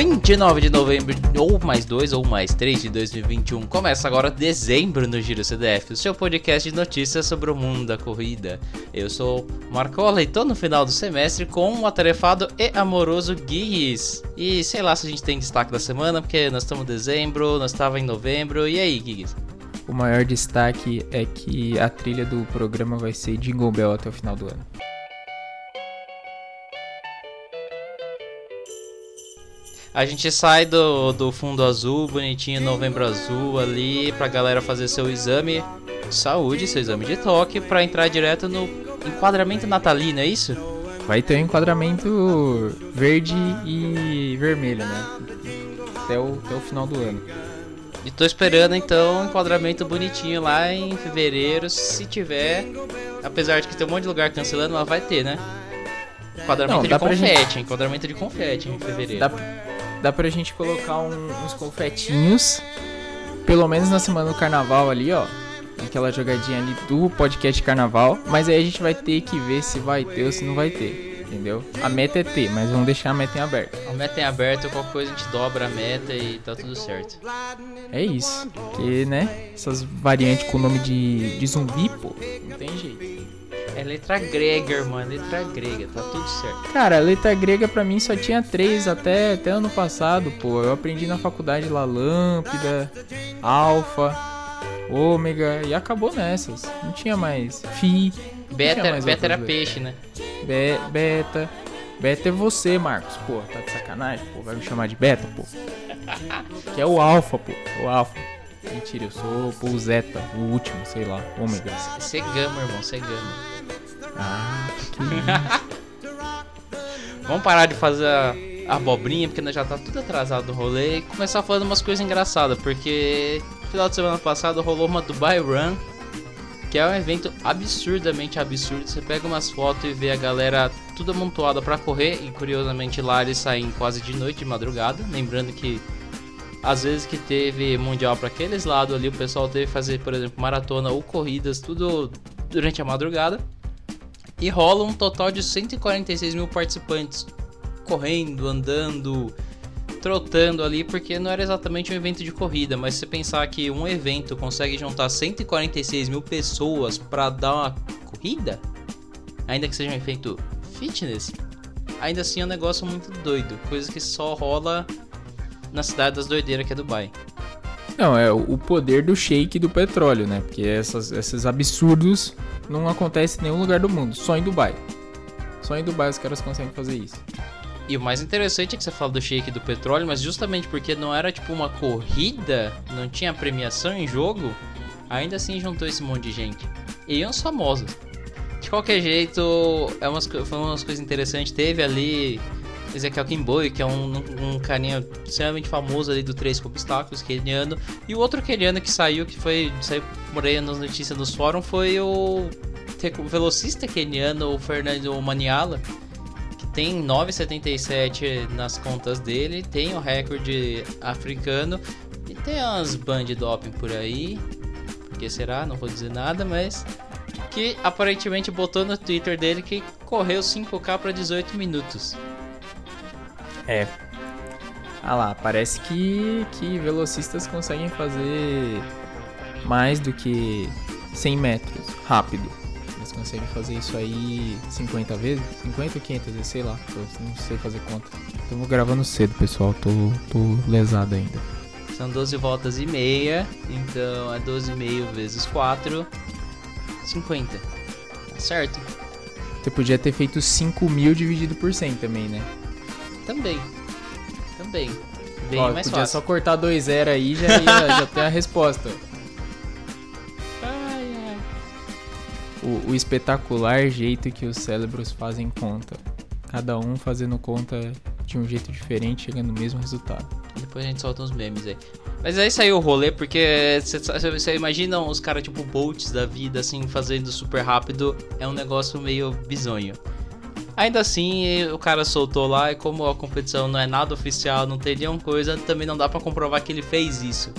29 de novembro, ou mais 2 ou mais 3 de 2021. Começa agora dezembro no Giro CDF, o seu podcast de notícias sobre o mundo da corrida. Eu sou Marcola e tô no final do semestre com um atarefado e amoroso Guigues. E sei lá se a gente tem destaque da semana, porque nós estamos em dezembro, nós estamos em novembro. E aí, Guigues? O maior destaque é que a trilha do programa vai ser Jingle Bell até o final do ano. A gente sai do, do fundo azul, bonitinho, novembro azul ali, pra galera fazer seu exame de saúde, seu exame de toque, pra entrar direto no enquadramento natalino, é isso? Vai ter um enquadramento verde e vermelho, né? Até o, até o final do ano. E tô esperando então um enquadramento bonitinho lá em fevereiro, se tiver. Apesar de que tem um monte de lugar cancelando, mas vai ter, né? Enquadramento Não, de confete, gente- enquadramento de confete em fevereiro. Dá, dá pra gente colocar um- uns confetinhos, pelo menos na semana do carnaval ali, ó. Aquela jogadinha ali do podcast carnaval. Mas aí a gente vai ter que ver se vai ter ou se não vai ter. Entendeu? A meta é ter, mas vamos deixar a meta em aberto. A meta é aberta, qualquer coisa a gente dobra a meta e tá tudo certo. É isso. Porque, né? Essas variantes com o nome de, de zumbi, pô, não tem jeito. É letra grega, irmão, é letra grega, tá tudo certo. Cara, letra grega pra mim só tinha três até, até ano passado, pô. Eu aprendi na faculdade lá lâmpada, alfa, ômega e acabou nessas. Não tinha mais fi, Beta, mais beta era peixe, né? be, beta. Beta é você, Marcos. Pô, tá de sacanagem? Pô, vai me chamar de beta, pô. Que é o alfa, pô. O alfa. Mentira, eu sou pô, o zeta, o último, sei lá, ômega. Você gama, irmão, você gama. Ah, Vamos parar de fazer a abobrinha, porque nós já tá tudo atrasado no rolê e começar falando umas coisas engraçadas, porque no final de semana passado rolou uma Dubai Run, que é um evento absurdamente absurdo. Você pega umas fotos e vê a galera tudo amontoada pra correr, e curiosamente lá eles saem quase de noite, de madrugada. Lembrando que às vezes que teve mundial pra aqueles lados ali, o pessoal teve que fazer, por exemplo, maratona ou corridas, tudo durante a madrugada. E rola um total de 146 mil participantes correndo, andando, trotando ali, porque não era exatamente um evento de corrida, mas se pensar que um evento consegue juntar 146 mil pessoas pra dar uma corrida, ainda que seja um evento fitness, ainda assim é um negócio muito doido, coisa que só rola na cidade das doideiras que é Dubai. Não, é o o poder do shake do petróleo, né? Porque essas, esses absurdos não acontecem em nenhum lugar do mundo, só em Dubai. Só em Dubai os caras conseguem fazer isso. E o mais interessante é que você fala do shake do petróleo, mas justamente porque não era tipo uma corrida, não tinha premiação em jogo, ainda assim juntou esse monte de gente. E uns famosos. De qualquer jeito, é umas, foi umas coisas interessantes. Teve ali Ezequiel Kimboy, que é um, um carinha extremamente famoso ali do Três Obstáculos, keniano. E o outro keniano que saiu, que foi, saiu aí nas notícias nos fóruns, foi o o velocista keniano, o Fernando Maniala que tem 9,77 nas contas dele, tem o recorde africano e tem umas band doping por aí. Porque será? Não vou dizer nada, mas que aparentemente botou no Twitter dele que correu 5K para 18 minutos. É. Ah lá, parece que, que velocistas conseguem fazer mais do que 100 metros rápido. Eles conseguem fazer isso aí 50 vezes? 50 ou 500 vezes, sei lá. Não sei fazer conta. Estamos gravando cedo, pessoal. Tô, tô lesado ainda. São 12 voltas e meia, então é 12,5 vezes 4, 50. Tá certo? Você podia ter feito 5 mil dividido por 100 também, né? Também. Também. Bem Ó, mais podia fácil. só cortar 2 zero aí já ia, já tem a resposta. Ai, ai. o, o espetacular jeito que os cérebros fazem conta. Cada um fazendo conta de um jeito diferente, chegando no mesmo resultado. Depois a gente solta uns memes aí. Mas aí saiu o rolê, porque você imagina os caras tipo Bolts da vida, assim, fazendo super rápido. É um negócio meio bizonho. Ainda assim, o cara soltou lá e como a competição não é nada oficial, não tem nenhuma coisa, também não dá pra comprovar que ele fez isso.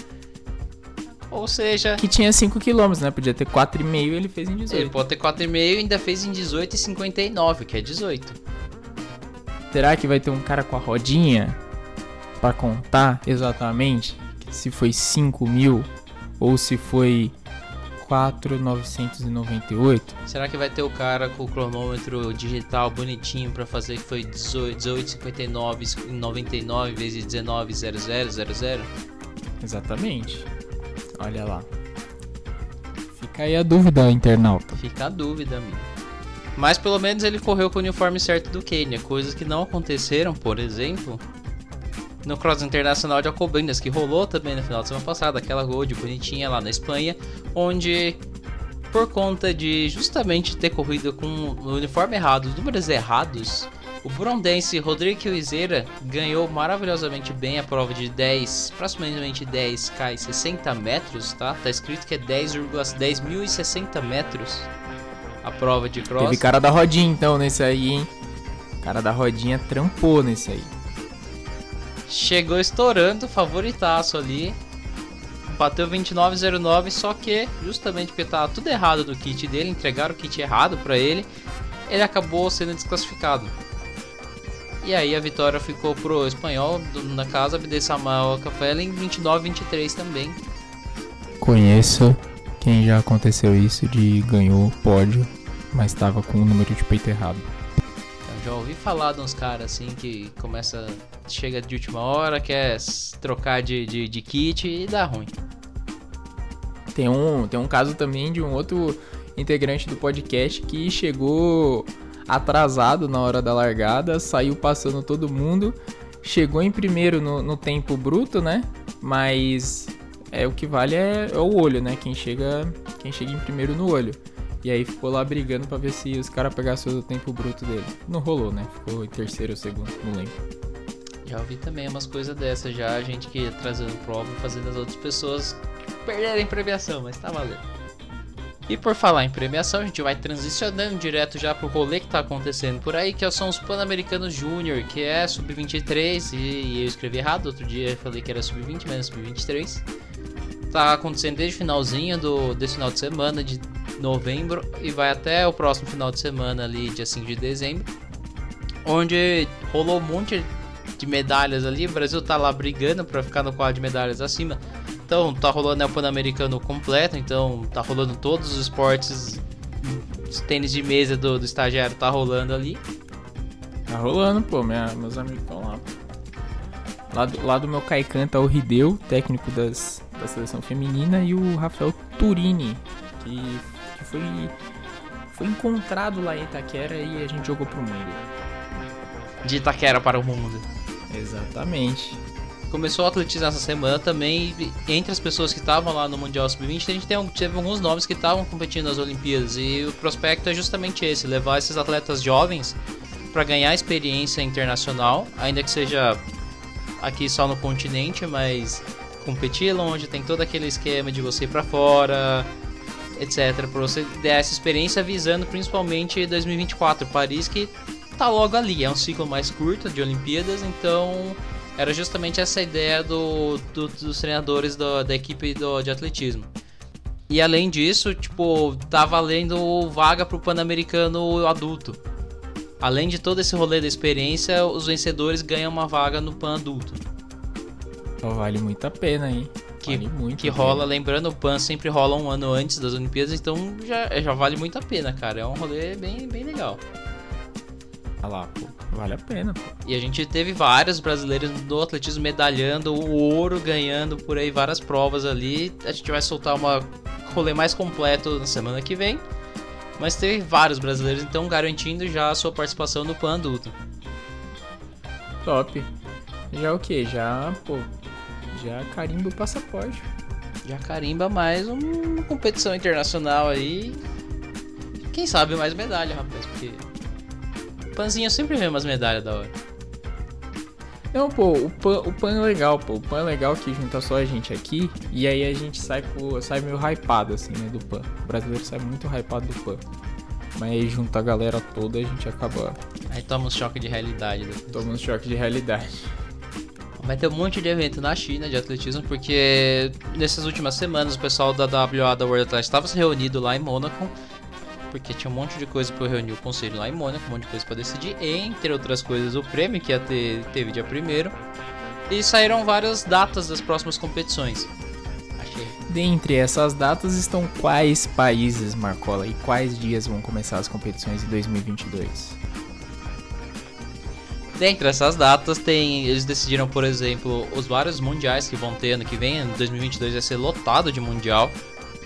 Ou seja, Que tinha 5km, né? Podia ter 4,5 e ele fez em ele 18. pode ter 4,5 e ainda fez em 18,59, que é 18. Será que vai ter um cara com a rodinha? pra contar exatamente se foi 5 mil ou se foi 4,998. Será que vai ter o cara com o cronômetro digital bonitinho pra fazer que foi 18,59,99 vezes 19,0000? Exatamente. Olha lá. Fica aí a dúvida, internauta. Fica a dúvida, amigo. Mas pelo menos ele correu com o uniforme certo do Quênia, coisas que não aconteceram, por exemplo, no Cross Internacional de Alcobendas, que rolou também no final de semana passada, aquela road bonitinha lá na Espanha, onde por conta de justamente ter corrido com o uniforme errado, os números errados, o burondense Rodrigo Izeira ganhou maravilhosamente bem a prova de 10, aproximadamente 10k e 60 metros, tá? Tá escrito que é 10,10.060 metros a prova de cross. Teve cara da rodinha então nesse aí, hein? Cara da rodinha trampou nesse aí. Chegou estourando, favoritaço ali. Bateu 29,09, só que justamente porque tava tudo errado do kit dele, entregaram o kit errado para ele, ele acabou sendo desclassificado. E aí a vitória ficou pro espanhol na casa Abde Samuel Café em 29-23 também. Conheço quem já aconteceu isso de ganhou pódio, mas estava com o número de peito errado. Ouvi falar de uns caras assim que começa, chega de última hora, quer trocar de, de, de kit e dá ruim. Tem um, tem um caso também de um outro integrante do podcast que chegou atrasado na hora da largada, saiu passando todo mundo, chegou em primeiro no, no tempo bruto, né? Mas é o que vale é, é, o olho, né? Quem chega, quem chega em primeiro no olho. E aí ficou lá brigando para ver se os caras pegassem o tempo bruto dele. Não rolou, né? Ficou em terceiro ou segundo, não lembro. Já ouvi também umas coisas dessas já, a gente que trazendo prova fazendo as outras pessoas perderem premiação, mas tá valendo. E por falar em premiação, a gente vai transicionando direto já pro rolê que tá acontecendo por aí, que são os Pan-Americanos Júnior, que é sub-23, e, e, eu escrevi errado, outro dia eu falei que era sub-20, mas é sub-23. Tá acontecendo desde o finalzinho do, desse final de semana, de novembro, e vai até o próximo final de semana ali, dia 5 de dezembro, onde rolou um monte de medalhas ali, o Brasil tá lá brigando para ficar no quadro de medalhas acima, então tá rolando o Pan-Americano completo, então tá rolando todos os esportes, os tênis de mesa do, do estagiário tá rolando ali. Tá rolando, pô, minha, meus amigos estão lá. Lá do, lá do meu Caican tá o Rideu, técnico das, da seleção feminina, e o Rafael Turini, que, que foi, foi encontrado lá em Itaquera e a gente jogou pro mundo. De Itaquera para o mundo. Exatamente começou o atletismo essa semana também. Entre as pessoas que estavam lá no Mundial Sub-20, a gente tem, teve alguns nomes que estavam competindo nas Olimpíadas. E o prospecto é justamente esse: levar esses atletas jovens para ganhar experiência internacional, ainda que seja aqui só no continente, mas competir longe, tem todo aquele esquema de você ir para fora, etc. Para você dar essa experiência visando principalmente 2024, Paris, que tá logo ali. É um ciclo mais curto de Olimpíadas, então era justamente essa ideia do, do dos treinadores do, da equipe do, de atletismo. E além disso, tipo, tá valendo vaga pro Pan-Americano adulto. Além de todo esse rolê da experiência, os vencedores ganham uma vaga no Pan adulto. Então vale muito a pena, hein? Que, vale muito que rola, lembrando, o PAN sempre rola um ano antes das Olimpíadas, então já, já vale muito a pena, cara. É um rolê bem, bem legal. Olha lá, pô, vale a pena, pô. E a gente teve vários brasileiros do atletismo medalhando o ouro, ganhando por aí várias provas ali. A gente vai soltar uma rolê mais completo na semana que vem. Mas teve vários brasileiros, então garantindo já a sua participação no PAN adulto. Top. Já o que? Já, pô, já carimba o passaporte. Já carimba mais uma competição internacional aí. Quem sabe mais medalha, rapaz, porque Panzinho sempre vê umas medalhas da hora. Não, pô, o pan, o pan é legal, pô. O pan é legal que junta só a gente aqui e aí a gente sai, pô, sai meio hypado, assim, né, do pan. O brasileiro sai muito hypado do pan. Mas aí junta a galera toda a gente acaba. Aí toma um choque de realidade. Depois. Toma um choque de realidade. Vai ter um monte de evento na China de atletismo, porque nessas últimas semanas o pessoal da WA da World Athletics estava reunido lá em Mônaco porque tinha um monte de coisa para eu reunir o conselho lá em Mônaco, um monte de coisa para decidir, entre outras coisas o prêmio que ia ter, teve dia primeiro. E saíram várias datas das próximas competições. Achei. Dentre essas datas estão quais países, Marcola, e quais dias vão começar as competições em 2022? Dentre essas datas, tem, eles decidiram, por exemplo, os vários mundiais que vão ter ano que vem. Em 2022 vai ser lotado de mundial.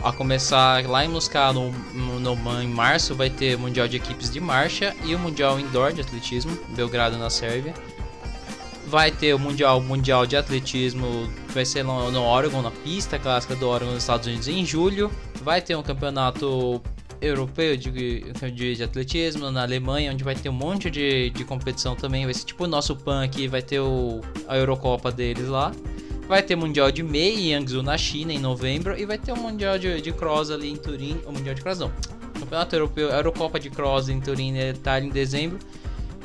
A começar lá em Moscou, no, no, em março, vai ter mundial de equipes de marcha e o mundial indoor de atletismo, Belgrado, na Sérvia. Vai ter o mundial mundial de atletismo, vai ser no, no Oregon, na pista clássica do Oregon, nos Estados Unidos, em julho. Vai ter um campeonato europeu de, de, atletismo na Alemanha, onde vai ter um monte de, de competição também. Vai ser tipo o nosso PAN aqui, vai ter o, a Eurocopa deles lá. Vai ter Mundial de Mei em Yangzhou, na China, em novembro. E vai ter o Mundial de, de Cross ali em Turim. O Mundial de Cross não. Campeonato Europeu, a Eurocopa de Cross em Turim, na Itália, em dezembro.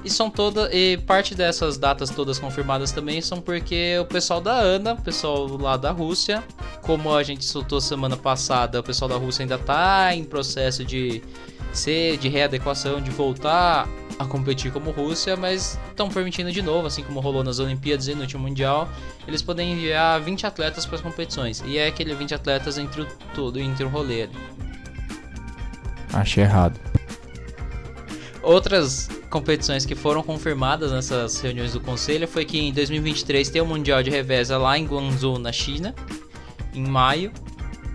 E são todas. E parte dessas datas todas confirmadas também são porque o pessoal da ANA, o pessoal lá da Rússia, como a gente soltou semana passada, o pessoal da Rússia ainda tá em processo de ser de readequação, de voltar a competir como Rússia, mas estão permitindo de novo, assim como rolou nas Olimpíadas e no último Mundial, eles podem enviar 20 atletas para as competições. E é aquele 20 atletas entre o todo, entre o rolê. Achei errado. Outras competições que foram confirmadas nessas reuniões do conselho foi que em 2023 tem o Mundial de Reveza lá em Guangzhou, na China, em maio.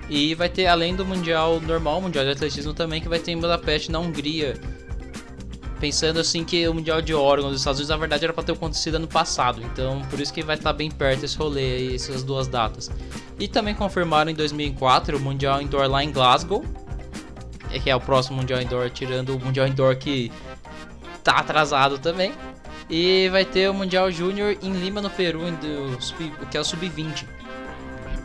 E vai ter, além do Mundial normal, o Mundial de Atletismo também, que vai ter em Budapeste, na Hungria. Pensando assim que o Mundial de Oregon dos Estados Unidos, na verdade, era para ter acontecido ano passado. Então, por isso que vai estar tá bem perto esse rolê aí, essas duas datas. E também confirmaram em 2004 o Mundial Indoor lá em Glasgow. Que é o próximo Mundial Indoor, tirando o Mundial Indoor que tá atrasado também. E vai ter o Mundial Júnior em Lima, no Peru, que é o Sub-20.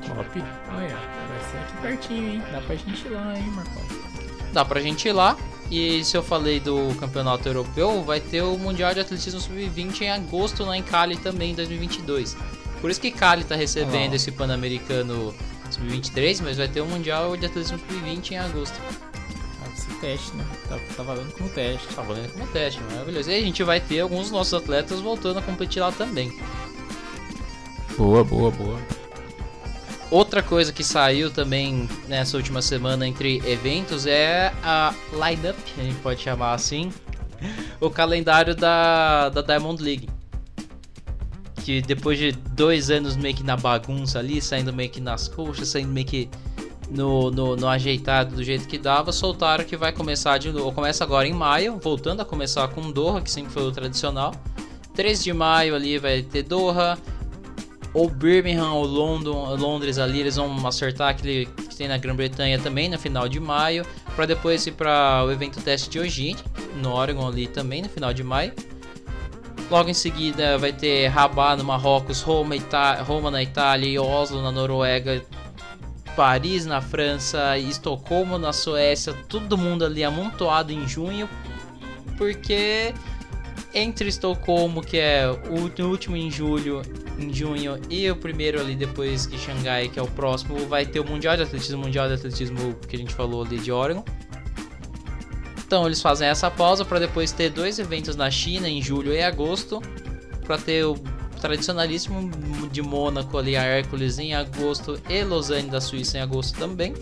Top. Olha, vai ser aqui pertinho, hein? Dá pra gente ir lá, hein, Marcos? Dá pra gente ir lá. E se eu falei do campeonato europeu, vai ter o Mundial de Atletismo Sub-20 em agosto lá em Cali também, em 2022. Por isso que Cali tá recebendo esse Pan-Americano Sub-23, mas vai ter o Mundial de Atletismo Sub-20 em agosto teste, né? Tá, tá valendo como teste. Tá valendo como teste, maravilhoso. E a gente vai ter alguns dos nossos atletas voltando a competir lá também. Boa, boa, boa. Outra coisa que saiu também nessa última semana entre eventos é a lineup, a gente pode chamar assim, o calendário da, da Diamond League. Que depois de dois anos meio que na bagunça ali, saindo meio que nas coxas, saindo meio que no, no, no, ajeitado do jeito que dava, soltaram que vai começar de novo. Começa agora em maio, voltando a começar com Doha, que sempre foi o tradicional. 3 de maio ali vai ter Doha. Ou Birmingham ou London, Londres ali, eles vão acertar aquele que tem na Grã-Bretanha também no final de maio. para depois ir para o evento teste de Eugene, no Oregon ali também no final de maio. Logo em seguida vai ter Rabat no Marrocos, Roma, Ita Roma na Itália e Oslo na Noruega Paris na França Estocolmo na Suécia, todo mundo ali amontoado em junho, porque entre Estocolmo, que é o último em julho, em junho, e o primeiro ali depois que Xangai, que é o próximo, vai ter o Mundial de Atletismo, Mundial de Atletismo que a gente falou ali de Oregon. Então eles fazem essa pausa para depois ter dois eventos na China em julho e agosto, para ter o tradicionalíssimo de Mônaco ali, a Hércules em agosto e Lausanne da Suíça em agosto também.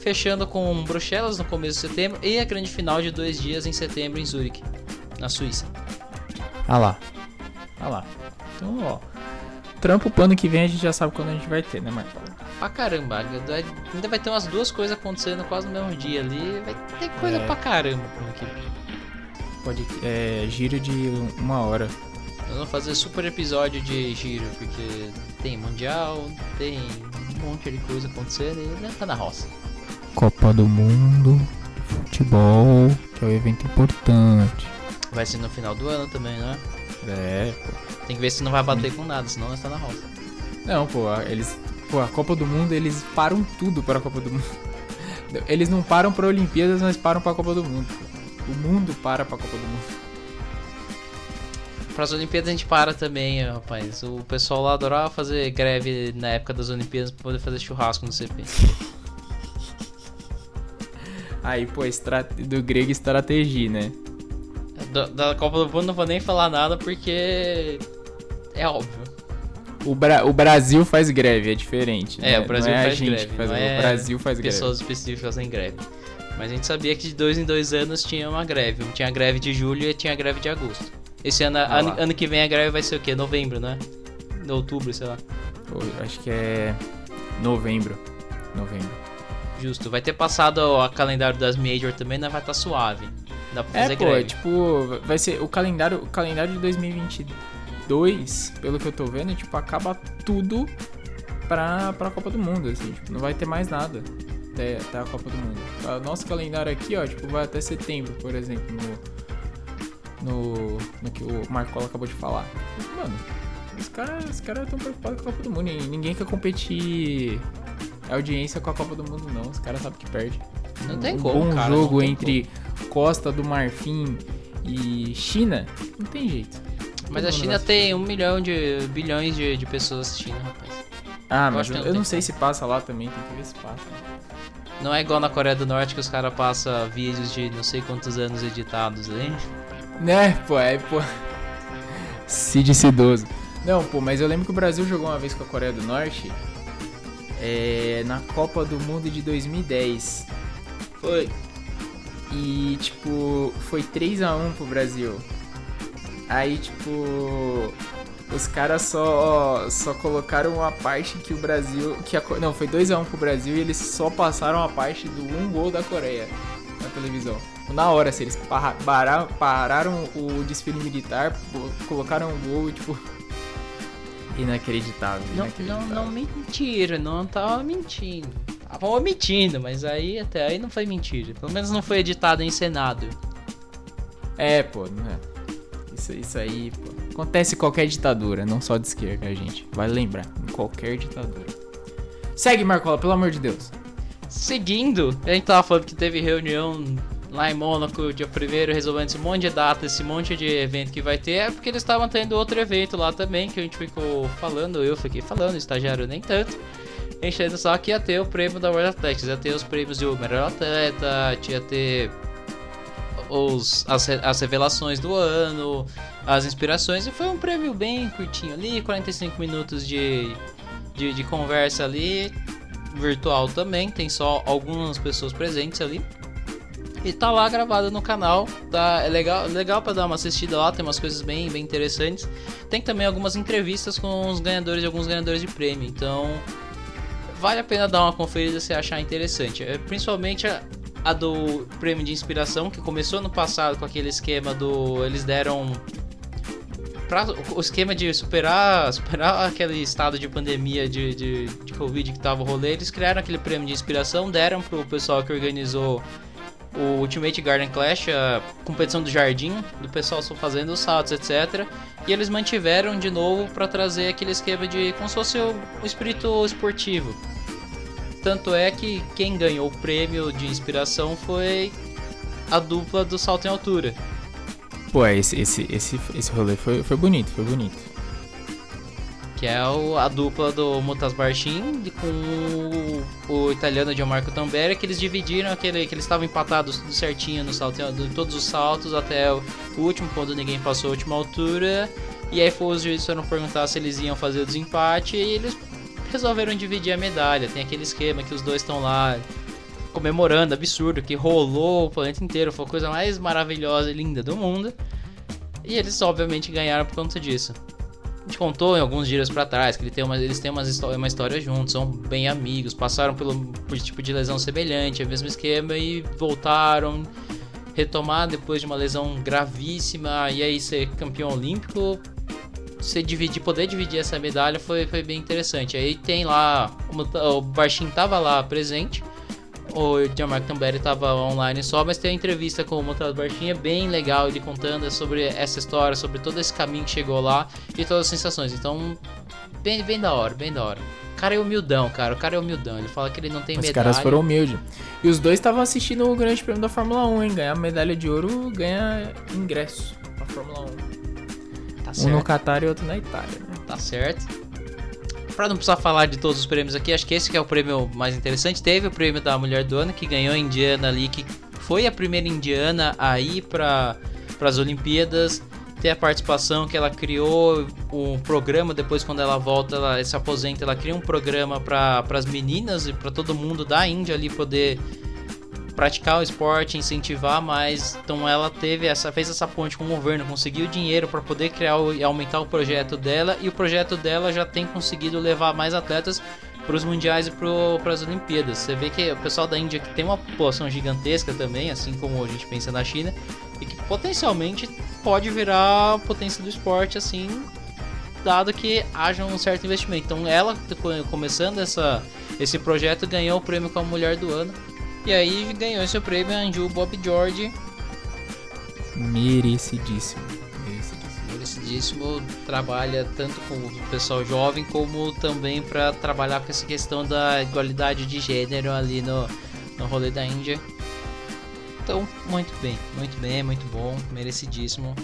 Fechando com Bruxelas no começo de setembro e a grande final de dois dias em setembro em Zurique, na Suíça. Ah lá. Ah lá. Então, ó. Trampo o ano que vem a gente já sabe quando a gente vai ter, né, Marcos? Pra caramba, ainda vai ter umas duas coisas acontecendo quase no mesmo dia ali. Vai ter coisa é... pra caramba por aqui. Pode é, giro de uma hora. Nós vamos fazer super episódio de giro, porque tem mundial, tem um monte de coisa acontecendo e né, tá na roça. Copa do Mundo, futebol, que é um evento importante. Vai ser no final do ano também, né? É, pô. Tem que ver se não vai bater com nada, senão nós tá na roça. Não, pô, eles. Pô, a Copa do Mundo, eles param tudo para a Copa do Mundo. Eles não param para Olimpíadas, mas param para a Copa do Mundo. O mundo para para a Copa do Mundo. Para as Olimpíadas a gente para também, rapaz. O pessoal lá adorava fazer greve na época das Olimpíadas para poder fazer churrasco no CP. Aí, pô, do grego estratégia, né? Da, da Copa do Mundo não vou nem falar nada porque é óbvio. o, Bra o Brasil faz greve, é diferente. É, né? o Brasil não é faz greve. faz não greve, é O Brasil faz greve. pessoas específicas em greve. Mas a gente sabia que de dois em dois anos tinha uma greve. Tinha a greve de julho e tinha a greve de agosto. Esse ano, Ah ano, ano que vem a greve vai ser o quê? Novembro, né? Outubro, sei lá. Acho que é novembro. Novembro. Justo. Vai ter passado a calendário das Major também, né? Vai estar suave. Dá pra É, fazer pô, greve. tipo, vai ser o calendário, o calendário de 2022, pelo que eu tô vendo, tipo, acaba tudo pra, pra Copa do Mundo, assim, tipo, não vai ter mais nada até, até a Copa do Mundo. O nosso calendário aqui, ó, tipo, vai até setembro, por exemplo, no, no, no que o Marcola acabou de falar. Mano, os caras os cara estão preocupados com a Copa do Mundo, ninguém quer competir audiência com a Copa do Mundo, não, os caras sabem que perde. Não tem um como, bom cara, jogo tem entre Costa do Marfim e China, não tem jeito. Mas Todo a China tem um milhão de bilhões de, de pessoas assistindo, rapaz. Ah, Eu mas eu, não eu não tem sei se passa lá também, tem que ver se passa. Não é igual na Coreia do Norte que os caras passam vídeos de não sei quantos anos editados ali. Né, pô, é, pô. Cid Cidoso. Não, pô, mas eu lembro que o Brasil jogou uma vez com a Coreia do Norte. É, na Copa do Mundo de 2010. Foi. E, tipo, foi 3x1 pro Brasil. Aí, tipo, os caras só, só colocaram a parte que o Brasil. Que a, não, foi 2x1 pro Brasil e eles só passaram a parte do um gol da Coreia na televisão. Na hora, assim, eles bara- pararam o desfile militar, colocaram um gol e, tipo. Inacreditável. Não, não, inacreditável. não mentira, não tava mentindo. Tava mentindo, mas aí até aí não foi mentira. Pelo menos não foi editado em Senado. É, pô, não é. Isso, isso aí, pô. Acontece em qualquer ditadura, não só de esquerda, gente. Vale lembrar, em qualquer ditadura. Segue, Marcola, pelo amor de Deus. Seguindo, a gente tava falando que teve reunião lá em Mônaco, dia 1 resolvendo esse monte de data, esse monte de evento que vai ter, é porque eles estavam tendo outro evento lá também, que a gente ficou falando, eu fiquei falando, estagiário nem tanto. Enchendo só que ia ter o prêmio da World Athletics, ia ter os prêmios de melhor atleta, ia ter os, as, as revelações do ano, as inspirações, e foi um prêmio bem curtinho ali, 45 minutos de, de, de conversa ali, virtual também, tem só algumas pessoas presentes ali. E tá lá gravado no canal, tá? É legal, legal para dar uma assistida lá, tem umas coisas bem, bem interessantes. Tem também algumas entrevistas com os ganhadores de alguns ganhadores de prêmio, então vale a pena dar uma conferida se achar interessante. É, principalmente a, a do prêmio de inspiração, que começou no passado com aquele esquema do. Eles deram. Pra, o esquema de superar, superar aquele estado de pandemia de, de, de Covid que tava o rolê, eles criaram aquele prêmio de inspiração, deram pro pessoal que organizou o Ultimate Garden Clash, a competição do jardim, do pessoal só fazendo os saltos, etc. E eles mantiveram de novo para trazer aquele esquema de como se fosse o, espírito esportivo. Tanto é que quem ganhou o prêmio de inspiração foi a dupla do salto em altura. Pô, esse, esse, esse, esse rolê foi, foi bonito, foi bonito. Que é o- a dupla do Mutas Barchin com o, o italiano Gianmarco Tamberi, que eles dividiram aquele. que eles estavam empatados tudo certinho no salto, em todos os saltos até o último, quando ninguém passou a última altura. E aí foi, os juízes foram perguntar se eles iam fazer o desempate e eles resolveram dividir a medalha. Tem aquele esquema que os dois estão lá comemorando, absurdo, que rolou o planeta inteiro, foi a coisa mais maravilhosa e linda do mundo. E eles obviamente ganharam por conta disso. Gente contou em alguns dias pra trás que ele tem uma, eles têm uma história juntos, são bem amigos, passaram pelo, por tipo de lesão semelhante, é o mesmo esquema e voltaram, retomar depois de uma lesão gravíssima e aí ser campeão olímpico. Você dividir, poder dividir essa medalha foi, foi bem interessante. Aí tem lá, o, Barshin tava lá presente, o Gianmarco Tamberi tava online só, mas tem a entrevista com o Montado Barshin, é bem legal ele contando sobre essa história, sobre todo esse caminho que chegou lá e todas as sensações. Então, bem, bem da hora, bem da hora. O cara é humildão, cara. O cara é humildão. Ele fala que ele não tem Os medalha. caras foram humildes. E os dois estavam assistindo o Grande Prêmio da Fórmula 1, hein? Ganhar medalha de ouro ganha ingresso pra Fórmula 1. Tá Um certo. no Qatar e outro na Itália, né? Tá certo. Pra não precisar falar de todos os prêmios aqui, acho que esse que é o prêmio mais interessante. Teve o prêmio da Mulher do Ano, que ganhou a Indiana ali, que foi a primeira indiana a ir para as Olimpíadas. ter a participação que ela criou um programa depois quando ela volta, ela se aposenta, ela cria um programa para as meninas e para todo mundo da Índia ali poder praticar o esporte, incentivar mais. Então ela teve essa fez essa ponte com o governo, conseguiu dinheiro para poder criar e aumentar o projeto dela e o projeto dela já tem conseguido levar mais atletas para os mundiais e para as Olimpíadas. Você vê que o pessoal da Índia que tem uma população gigantesca também, assim como a gente pensa na China, e que potencialmente pode virar potência do esporte assim, dado que haja um certo investimento. Então ela começando essa esse projeto ganhou o prêmio como mulher do ano e aí ganhou esse prêmio a Anju Bob George. Merecidíssimo. Merecidíssimo. Merecidíssimo. Trabalha tanto com o pessoal jovem como também para trabalhar com essa questão da igualdade de gênero ali no, no rolê da Índia. Então, muito bem, muito bem, muito bom, merecidíssimo.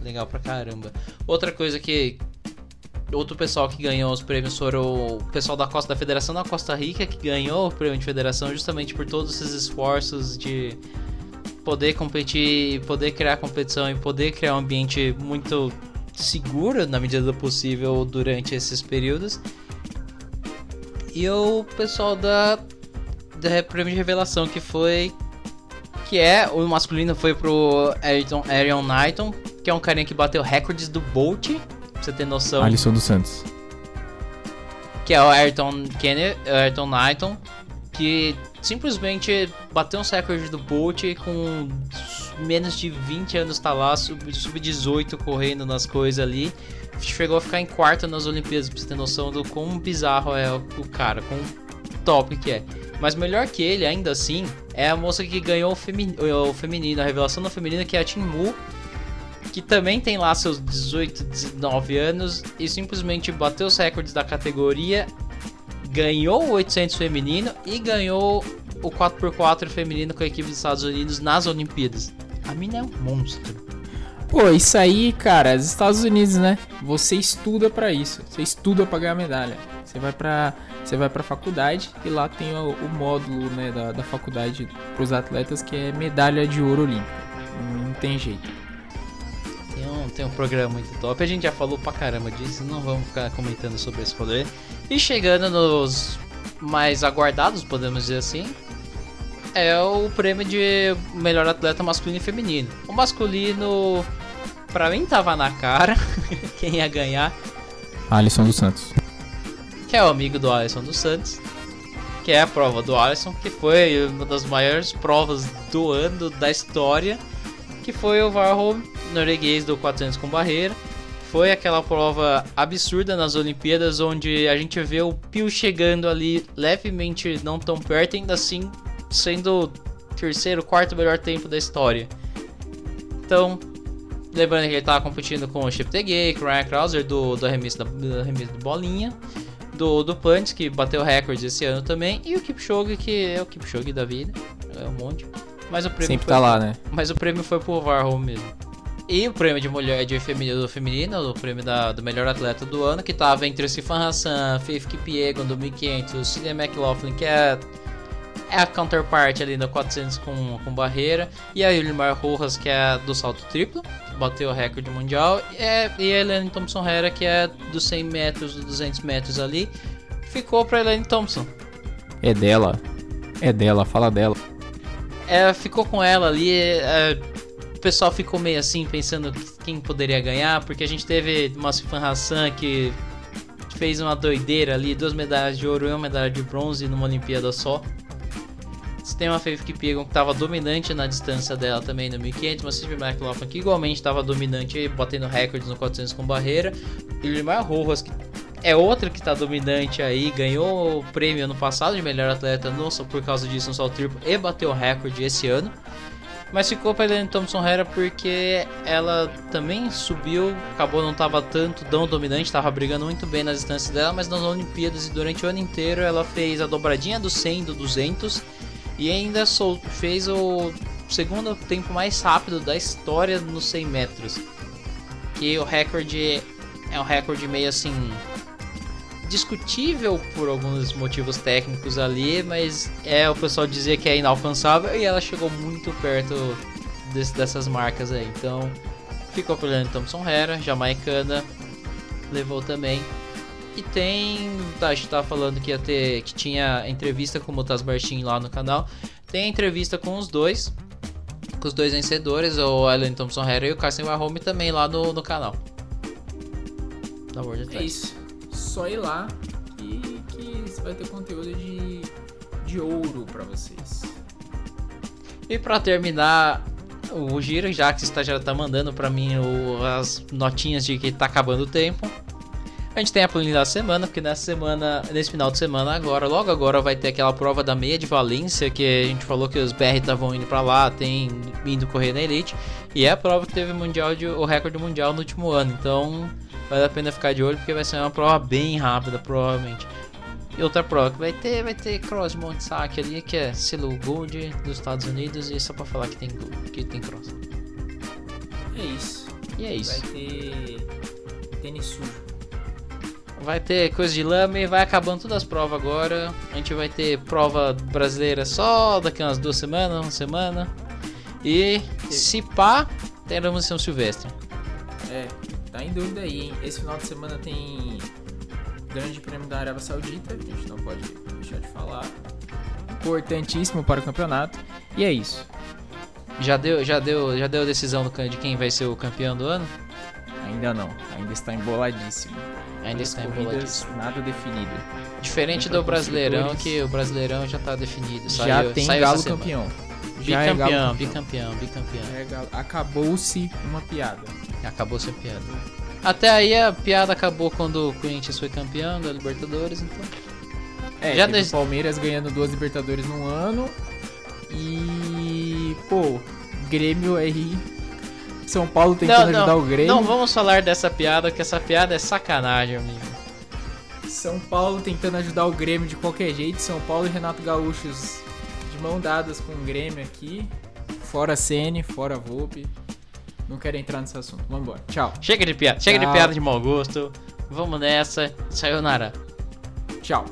Legal pra caramba. Outra coisa que, outro pessoal que ganhou os prêmios foram o pessoal da Costa da Federação da Costa Rica que ganhou o prêmio de federação justamente por todos esses esforços de poder competir, poder criar competição e poder criar um ambiente muito seguro na medida do possível durante esses períodos. E o pessoal da da prêmio de revelação que foi que é o masculino foi pro Ayrton Arion Knighton, que é um carinha que bateu recordes do Bolt Pra você ter noção. Alisson dos Santos. Que é o Ayrton Kennedy, Ayrton Knighton, que simplesmente bateu um recorde do Bolt com menos de 20 anos tá lá, sub-18 correndo nas coisas ali. Chegou a ficar em quarto nas Olimpíadas, pra você ter noção do quão bizarro é o cara, quão top que é. Mas melhor que ele, ainda assim, é a moça que ganhou o, femi o feminino, a revelação da feminina, que é a Tim Mu, que também tem lá seus 18, 19 anos e simplesmente bateu os recordes da categoria, ganhou o 800 feminino e ganhou o 4x4 feminino com a equipe dos Estados Unidos nas Olimpíadas. A mina é um monstro. Pô, isso aí, cara, os Estados Unidos, né? Você estuda para isso. Você estuda pra ganhar medalha. Você vai pra, você vai pra faculdade e lá tem o, o módulo né, da, da faculdade pros atletas que é medalha de ouro olímpica. Não tem jeito tem um programa muito top. A gente já falou pra caramba disso, não vamos ficar comentando sobre esse rolê. E chegando nos mais aguardados, podemos dizer assim, é o prêmio de melhor atleta masculino e feminino. O masculino, pra mim, tava na cara quem ia ganhar. Alisson dos Santos. Que é o amigo do Alisson dos Santos. Que é a prova do Alisson, que foi uma das maiores provas do ano da história. Que foi o Varholm norueguês do 400 com barreira. Foi aquela prova absurda nas Olimpíadas, onde a gente vê o Pio chegando ali levemente não tão perto, ainda assim sendo o terceiro, quarto melhor tempo da história. Então, lembrando que ele estava competindo com o Chip Tegay, com o Ryan Krauser do, do arremesso da, do arremesso de bolinha, do, do Punch, que bateu recordes esse ano também, e o Kipchoge, que é o Kipchoge da vida, é um monte. Mas o prêmio Sempre foi, tá lá, né? Mas o prêmio foi pro Varholm mesmo. E o prêmio de mulher de feminino, feminino o prêmio da, do melhor atleta do ano, que tava entre o Sifan Hassan, Faith Kipiegon do 1500, Cillian McLaughlin, que é, é a counterpart ali no 400 com, com barreira, e a Yulimar Rojas, que é do salto triplo, que bateu o recorde mundial, e, é, e a Elaine Thompson Hera, que é dos 100 metros, dos 200 metros ali, ficou pra Elaine Thompson. É dela. É dela, fala dela. É, ficou com ela ali. É, o pessoal ficou meio assim, pensando quem poderia ganhar, porque a gente teve uma Sifan Hassan que fez uma doideira ali, duas medalhas de ouro e uma medalha de bronze numa Olimpíada só. Você tem uma Faith Kipiegon que estava dominante na distância dela também no 1500, uma Steve McLaughlin que igualmente estava dominante, batendo recordes no 400 com barreira, e o Limar Rojas que é outro que está dominante aí, ganhou o prêmio ano passado de melhor atleta, não só por causa disso no salto triplo, e bateu o recorde esse ano. Mas ficou pra Elaine Thompson Hera porque ela também subiu, acabou não tava tanto tão dominante, tava brigando muito bem nas distâncias dela, mas nas Olimpíadas e durante o ano inteiro ela fez a dobradinha do 100 do 200 e ainda fez o segundo tempo mais rápido da história nos 100 metros. Que o recorde é um recorde meio assim discutível por alguns motivos técnicos ali, mas é o pessoal dizia que é inalcançável e ela chegou muito perto desse, dessas marcas aí. Então, ficou por Ellen Thompson Hera, jamaicana, levou também. E tem, tá, a gente tava falando que ia ter, que tinha entrevista com o Mutaz Bartin lá no canal. Tem entrevista com os dois, com os dois vencedores, o Ellen Thompson Hera e o Carson Mahome também lá no, no canal. Da World É isso, só ir lá que, que você vai ter conteúdo de, de ouro para vocês. E para terminar, o Giro, já que você já tá mandando para mim o, as notinhas de que tá acabando o tempo. A gente tem a planilha da semana, porque nessa semana, nesse final de semana agora, logo agora vai ter aquela prova da meia de Valência, que a gente falou que os BR estavam indo para lá, tem indo correr na Elite, e é a prova que teve o mundial de, o recorde mundial no último ano. Então, vale a pena ficar de olho porque vai ser uma prova bem rápida, provavelmente. E outra prova que vai ter, vai ter cross Monte Sac ali, que é selo Gold dos Estados Unidos, e só pra falar que tem, que tem cross. É isso. E é isso. Vai ter tênis sujo. Vai ter coisa de lama e vai acabando todas as provas agora. A gente vai ter prova brasileira só daqui umas duas semanas, uma semana. E se pá, teremos São Silvestre. É, tá em dúvida aí, hein? Esse final de semana tem Grande Prêmio da Arábia Saudita, a gente não pode deixar de falar. Importantíssimo para o campeonato. E é isso. Já deu, já deu, já deu a decisão de quem vai ser o campeão do ano? Ainda não, ainda está emboladíssimo. Ainda está emboladíssimo. Nada definido. Diferente do Brasileirão, que o Brasileirão já está definido. Saiu, já tem saiu Galo campeão. Bicampeão, é Galo bicampeão, bicampeão. É Acabou-se uma piada. Acabou-se a piada. Até aí a piada acabou quando o Corinthians foi campeão da Libertadores, então. É, já des... o Palmeiras ganhando duas Libertadores num ano. E. Pô, Grêmio aí. São Paulo tentando não, não, ajudar o Grêmio. Não vamos falar dessa piada, que essa piada é sacanagem, amigo. São Paulo tentando ajudar o Grêmio de qualquer jeito. São Paulo e Renato Gaúchos mão dadas com o Grêmio aqui. Fora Sene, fora Volpe. Não quero entrar nesse assunto. Vamos embora. Tchau. Chega de piada. Chega Tchau. de piada de mau gosto. Vamos nessa. Sayonara. Tchau.